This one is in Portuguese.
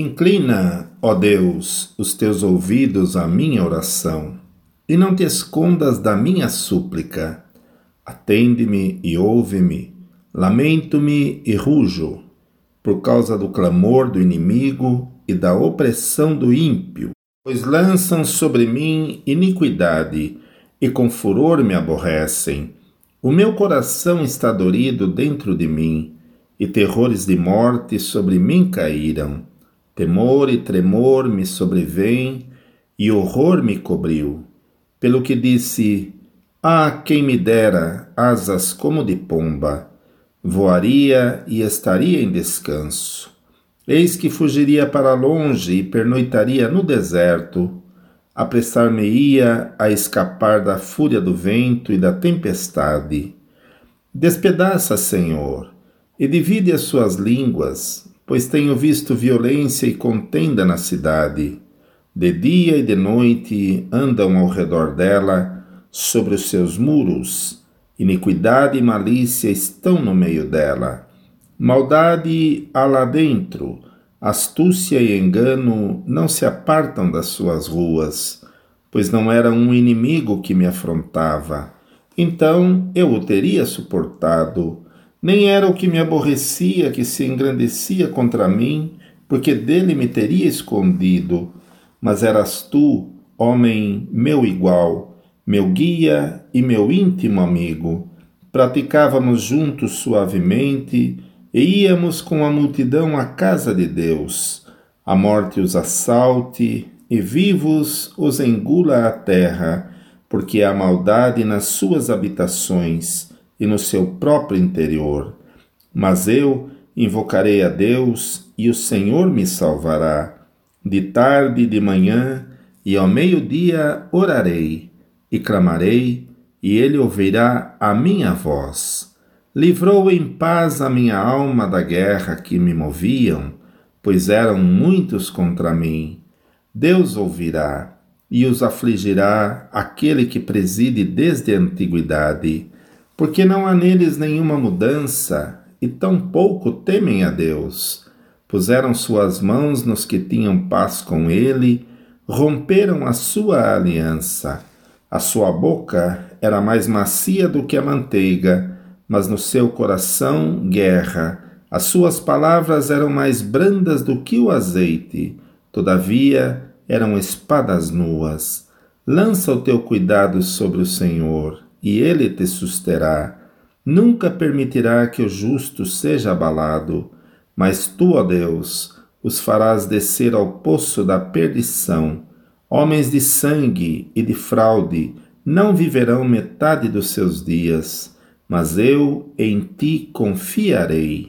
Inclina, ó Deus, os teus ouvidos à minha oração, e não te escondas da minha súplica. Atende-me e ouve-me, lamento-me e rujo, por causa do clamor do inimigo e da opressão do ímpio, pois lançam sobre mim iniquidade e com furor me aborrecem. O meu coração está dorido dentro de mim, e terrores de morte sobre mim caíram. Temor e tremor me sobrevêm, e horror me cobriu. Pelo que disse: Ah, quem me dera asas como de pomba! Voaria e estaria em descanso. Eis que fugiria para longe e pernoitaria no deserto, apressar-me-ia a escapar da fúria do vento e da tempestade. Despedaça, Senhor, e divide as suas línguas, pois tenho visto violência e contenda na cidade. De dia e de noite andam ao redor dela, sobre os seus muros. Iniquidade e malícia estão no meio dela. Maldade há lá dentro, astúcia e engano não se apartam das suas ruas, pois não era um inimigo que me afrontava. Então eu o teria suportado nem era o que me aborrecia que se engrandecia contra mim, porque dele me teria escondido, mas eras tu, homem meu igual, meu guia e meu íntimo amigo. Praticávamos juntos suavemente e íamos com a multidão à casa de Deus. A morte os assalte e vivos os engula a terra, porque há maldade nas suas habitações e no seu próprio interior. Mas eu invocarei a Deus e o Senhor me salvará. De tarde e de manhã e ao meio-dia orarei e clamarei, e ele ouvirá a minha voz. Livrou em paz a minha alma da guerra que me moviam, pois eram muitos contra mim. Deus ouvirá e os afligirá aquele que preside desde a antiguidade porque não há neles nenhuma mudança e tampouco temem a Deus. Puseram suas mãos nos que tinham paz com ele, romperam a sua aliança. A sua boca era mais macia do que a manteiga, mas no seu coração guerra. As suas palavras eram mais brandas do que o azeite, todavia eram espadas nuas. Lança o teu cuidado sobre o Senhor e ele te susterá. Nunca permitirá que o justo seja abalado, mas tu, ó Deus, os farás descer ao poço da perdição. Homens de sangue e de fraude não viverão metade dos seus dias, mas eu em ti confiarei.